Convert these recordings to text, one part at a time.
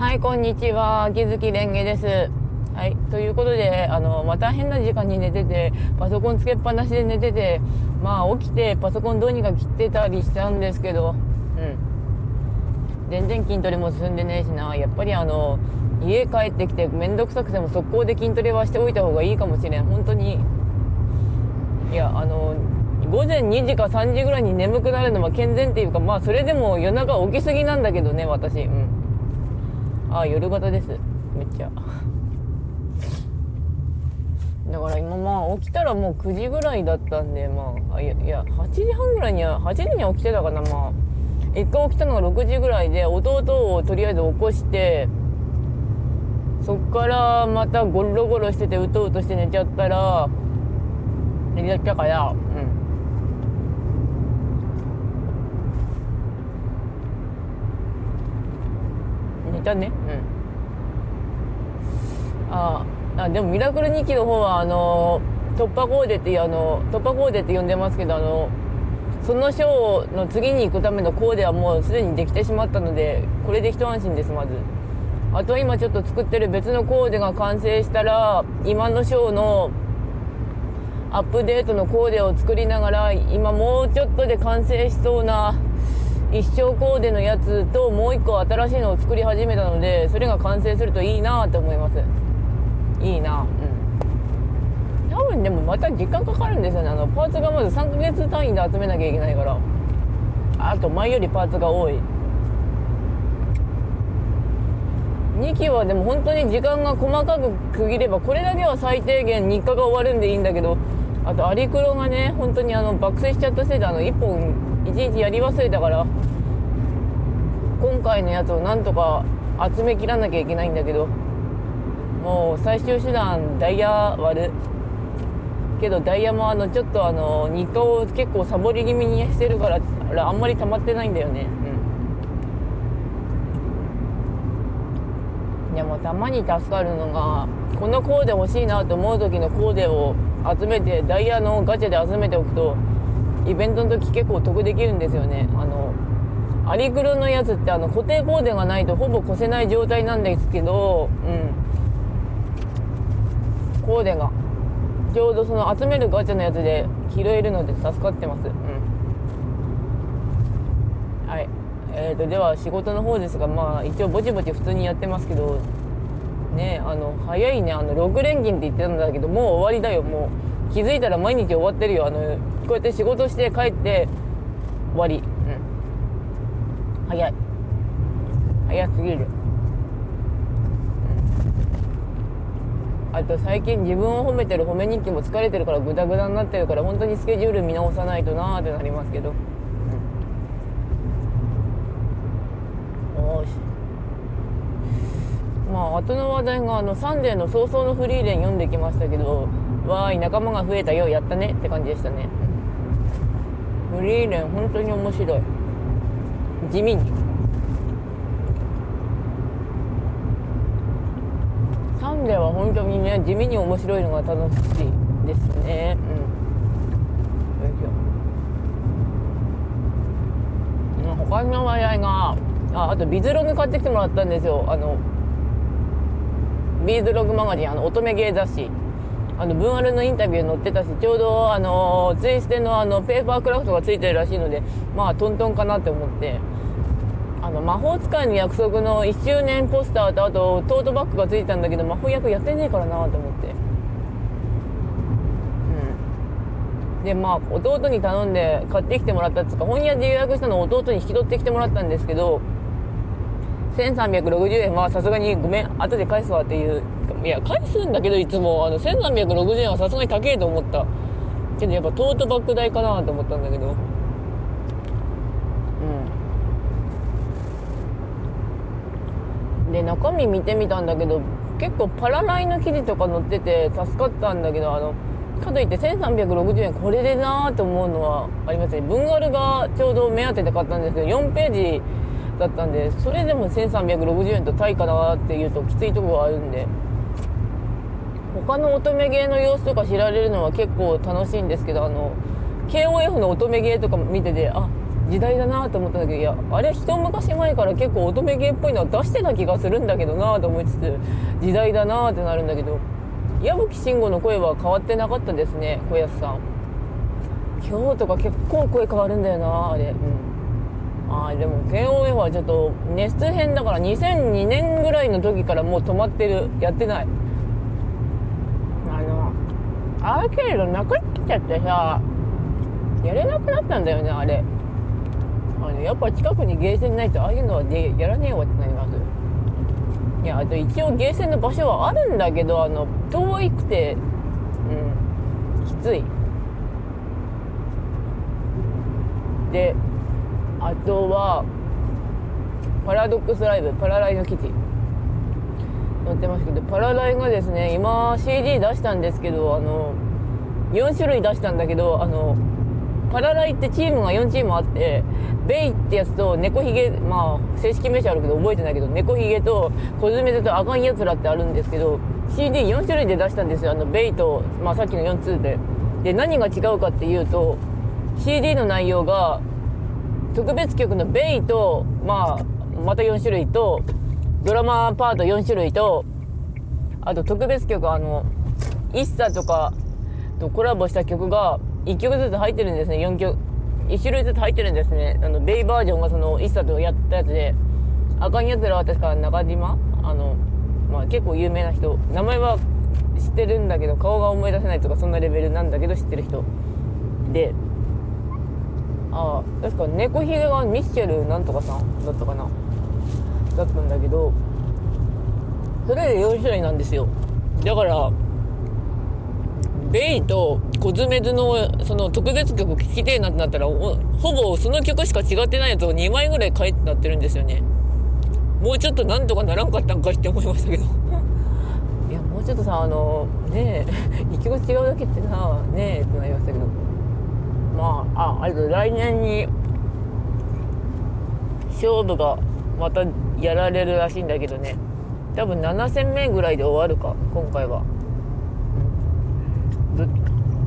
はい、こんにちは。秋月蓮華です。はい、ということで、あの、また変な時間に寝てて、パソコンつけっぱなしで寝てて、まあ起きてパソコンどうにか切ってたりしたんですけど、うん。全然筋トレも進んでねえしな。やっぱりあの、家帰ってきてめんどくさくても速攻で筋トレはしておいた方がいいかもしれん。本当に。いや、あの、午前2時か3時ぐらいに眠くなるのは健全っていうか、まあそれでも夜中起きすぎなんだけどね、私。うん。あ、夜型です。めっちゃ。だから今まあ起きたらもう9時ぐらいだったんで、まあ、あいや、8時半ぐらいには、8時には起きてたかな、まあ。一回起きたのが6時ぐらいで、弟をとりあえず起こして、そっからまたゴロゴロしててうとうとして寝ちゃったら、寝ちゃったから、うん。寝たね。うん。ああでもミラクル2期の方はあの突破コーデっていうあの突破コーデって呼んでますけどあのその章の次に行くためのコーデはもうすでにできてしまったのでこれで一安心ですまず。あと今ちょっと作ってる別のコーデが完成したら今の章のアップデートのコーデを作りながら今もうちょっとで完成しそうな一生コーデのやつともう一個新しいのを作り始めたのでそれが完成するといいなって思います。いいな。うん。多分でもまた時間かかるんですよね。あのパーツがまず3ヶ月単位で集めなきゃいけないから。あと前よりパーツが多い。2期はでも本当に時間が細かく区切ればこれだけは最低限日課が終わるんでいいんだけどあとアリクロがね本当にあの爆睡しちゃったせいであの1本1日やり忘れたから今回のやつをなんとか集めきらなきゃいけないんだけどもう最終手段ダイヤ割る。けどダイヤもあのちょっとあの日課を結構サボり気味にしてるからあんまり溜まってないんだよねうんでもたまに助かるのがこのコーデ欲しいなと思う時のコーデを集めてダイヤのガチャで集めておくとイベントの時結構得できるんですよね。あのアリクロのやつってあの固定コーデがないとほぼ越せない状態なんですけどうん。コーデが。ちょうどその集めるガチャのやつで拾えるので助かってます。うん。はい。えーとでは仕事の方ですがまあ一応ぼちぼち普通にやってますけどねあの早いねあの6連勤って言ってたんだけどもう終わりだよ。もう気づいたら毎日終わってるよ。あのこうやって仕事して帰って終わり。うん。早い。早すぎる、うん、あと最近自分を褒めてる褒め日記も疲れてるからグダグダになってるから本当にスケジュール見直さないとなーってなりますけど、うん、よしまあ後の話題があのサンデーの葬送のフリーレン読んできましたけどわーい仲間が増えたよやったねって感じでしたね。フリーレン本当に面白い。地味に。サンデーは本当にね地味に面白いのが楽しいですね。うん。よいしょ他の話題がああとビズログ買ってきてもらったんですよ。あのビーズログマガジンあの乙女芸雑誌。あの文アルのインタビュー載ってたしちょうどあのツイステのあのペーパークラフトがついてるらしいのでまあトントンかなって思って。あの魔法使いの約束の1周年ポスターとあとトートバッグがついてたんだけど魔法役やってねえからなと思って。うん。でまあ弟に頼んで買ってきてもらったっつうか本屋で予約したのを弟に引き取ってきてもらったんですけど1360円。はさすがにごめん。後で返すわっていう。いや返すんだけどいつも。あの1360円はさすがに高えと思った。けどやっぱトートバッグ代かなと思ったんだけど。うん。で中身見てみたんだけど結構パラライの記事とか載ってて助かったんだけどあのかといって1360円これでなーって思うのはありますね。文ガルがちょうど目当てで買ったんですけど4ページだったんでそれでも1360円と対価だなっていうときついとこがあるんで。他の乙女芸の様子とか知られるのは結構楽しいんですけどあの KOF の乙女芸とか見ててあ時代だなと思ったんだけどいやあれ一昔前から結構乙女芸っぽいのは出してた気がするんだけどなと思いつつ時代だなってなるんだけど矢吹慎吾の声は変わってなかったですね小安さん。今日とか結構声変わるんだよなあれ。うん。あでも KOF はちょっと熱編だから2002年ぐらいの時からもう止まってる。やってない。あのアーケードなくなっちゃってさやれなくなったんだよねあれ。あのやっぱ近くにゲーセンないとああいうのはでやらねえわってなります。いやあと一応ゲーセンの場所はあるんだけどあの遠くてうんきつい。であとはパラドックスライブパラライの記事載ってますけどパラライがですね今 CD 出したんですけどあの4種類出したんだけどあのパラライってチームが4チームあってベイってやつと猫ひげまあ正式名称あるけど覚えてないけど猫ひげとコズメゼとあかんやつらってあるんですけど CD4 種類で出したんですよ。あのベイと、まあ、さっきの4通で。で何が違うかっていうと CD の内容が特別曲のベイと、まあ、また4種類とドラマパート4種類とあと特別曲あの ISSA とかとコラボした曲が1曲ずつ入ってるんですね。4曲1種類ずつ入ってるんですね。あのベイバージョンがその ISSA とやったやつであかんやつらは確か中島？あの、まあ、結構有名な人。名前は知ってるんだけど顔が思い出せないとかそんなレベルなんだけど知ってる人。であ確か猫ひげがミッシェルなんとかさんだったかな。だったんだけどそれで4種類なんですよ。だからベイとコズメズのその特別曲聴きてえなってなったらほぼその曲しか違ってないやつを2枚ぐらい買えってなってるんですよね。もうちょっとなんとかならんかったんかって思いましたけど。いやもうちょっとさあのねえ 1曲違うだけってさねえってなりましたけど。あああと来年に勝負がまたやられるらしいんだけどね多分7戦目ぐらいで終わるか今回は。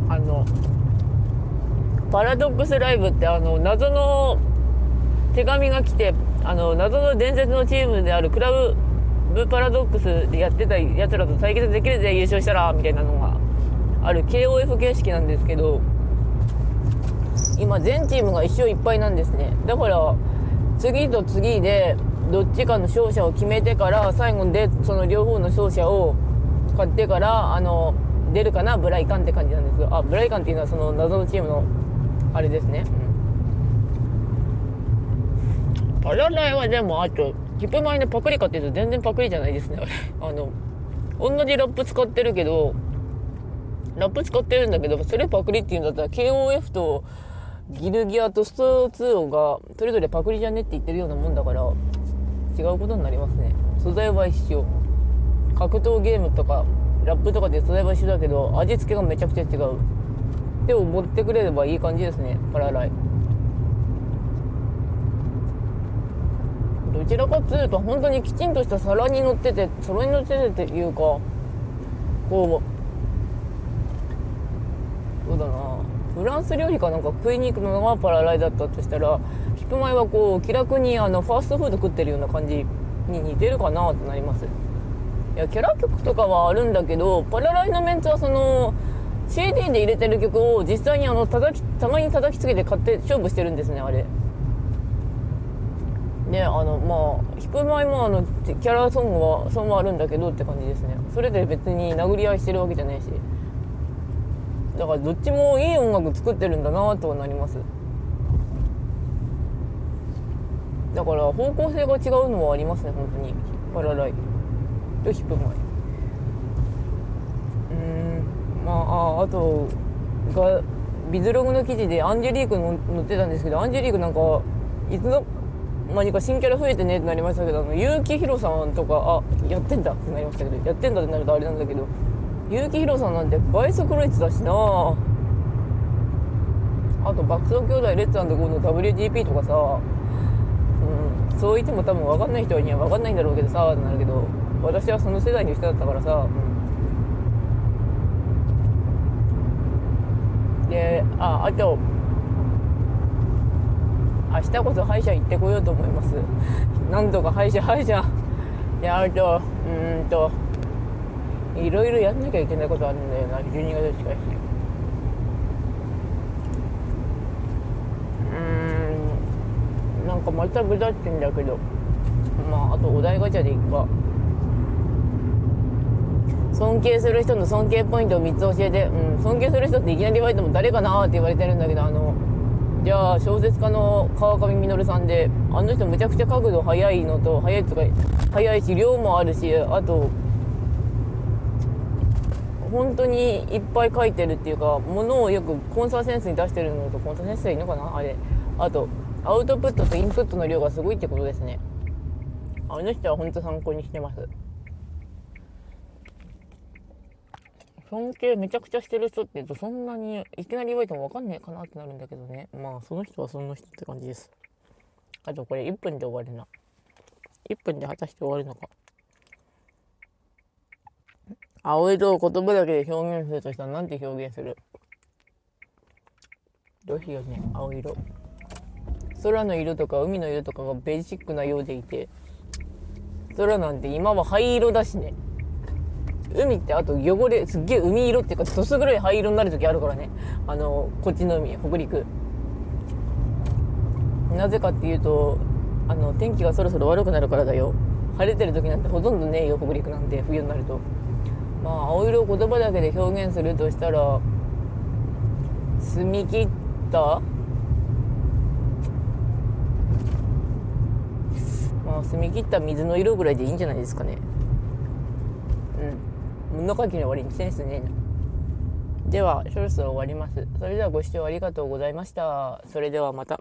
あのパラドックスライブってあの謎の手紙が来てあの謎の伝説のチームであるクラブパラドックスでやってたやつらと対決できるぜ優勝したらみたいなのがある KOF 形式なんですけど今全チームが1勝1敗なんですね。だから次と次でどっちかの勝者を決めてから最後でその両方の勝者を買ってからあの出るかな？ブライカンって感じなんですあブライカンっていうのはその謎のチームのあれですね、うん、パラダイはでもあとヒップマイのパクリかっていうと全然パクリじゃないですね。あ れあの同じラップ使ってるけどラップ使ってるんだけどそれパクリっていうんだったら KOF とギルギアとスト2がそれぞれパクリじゃねって言ってるようなもんだから違うことになりますね。素材は一緒。格闘ゲームとかラップとかで素材は一緒だけど味付けがめちゃくちゃ違う。でも持ってくれればいい感じですね。パラライ。どちらかっつうと本当にきちんとした皿に乗ってて皿に乗っててっていうかこうそうだな。フランス料理かなんか食いに行くのがパラライだったとしたらヒップマイはこう気楽にあのファーストフード食ってるような感じに似てるかなってなります。いやキャラ曲とかはあるんだけどパラライのメンツはその CD で入れてる曲を実際にあの叩きたまに叩きつけて買って勝負してるんですねあれ。であのまあヒップマイもあのキャラソングはソングはあるんだけどって感じですね。それで別に殴り合いしてるわけじゃないし。だからどっちもいい音楽作ってるんだなとはなります。だから方向性が違うのはありますね本当に。パラライとヒップマイうん。まあああとがビズログの記事でアンジェリークの載ってたんですけどアンジェリークなんかいつの間にか新キャラ増えてねってなりましたけどあの結城宏さんとかあやってんだってなりましたけどやってんだってなるとあれなんだけど結城宏さんなんて倍速ロイツだしな。あと爆走兄弟レッツゴーの WGP とかさ、うん、そう言っても多分分かんない人には分かんないんだろうけどさってなるけど私はその世代の人だったからさ、うん、でああと明日こそ歯医者行ってこようと思います。なんとか歯医者歯医者。やるとうんといろいろやんなきゃいけないことあるんだよな12月近い。しうん。なんかまたぐだってんだけど。まああとお題ガチャでいっか。尊敬する人の尊敬ポイントを3つ教えて、うん、尊敬する人っていきなり言われても誰かなって言われてるんだけどあのじゃあ小説家の川上実さんであの人むちゃくちゃ角度速いのと速いとか速いし量もあるしあと本当にいっぱい書いてるっていうかものをよくコンサーセンスに出してるのとコンサーセンスでいいのかな？あれ。あとアウトプットとインプットの量がすごいってことですね。あの人は本当参考にしてます。尊敬めちゃくちゃしてる人って言うとそんなにいきなり言われても分かんないかなってなるんだけどね。まあその人はその人って感じです。あとこれ1分で終わるな。1分で果たして終わるのか。青色を言葉だけで表現するとしたら何て表現する？どうしようね青色。空の色とか海の色とかがベーシックなようでいて空なんて今は灰色だしね。海ってあと汚れすっげえ海色っていうかどす黒い灰色になる時あるからね。あのこっちの海北陸。なぜかっていうとあの天気がそろそろ悪くなるからだよ。晴れてる時なんてほとんどねえよ北陸なんて。冬になると。まあ青色を言葉だけで表現するとしたら澄み切った？まあ澄み切った水の色ぐらいでいいんじゃないですかね。うん。物書きの終わりにセンスねではそろそろ終わります。それではご視聴ありがとうございました。それではまた。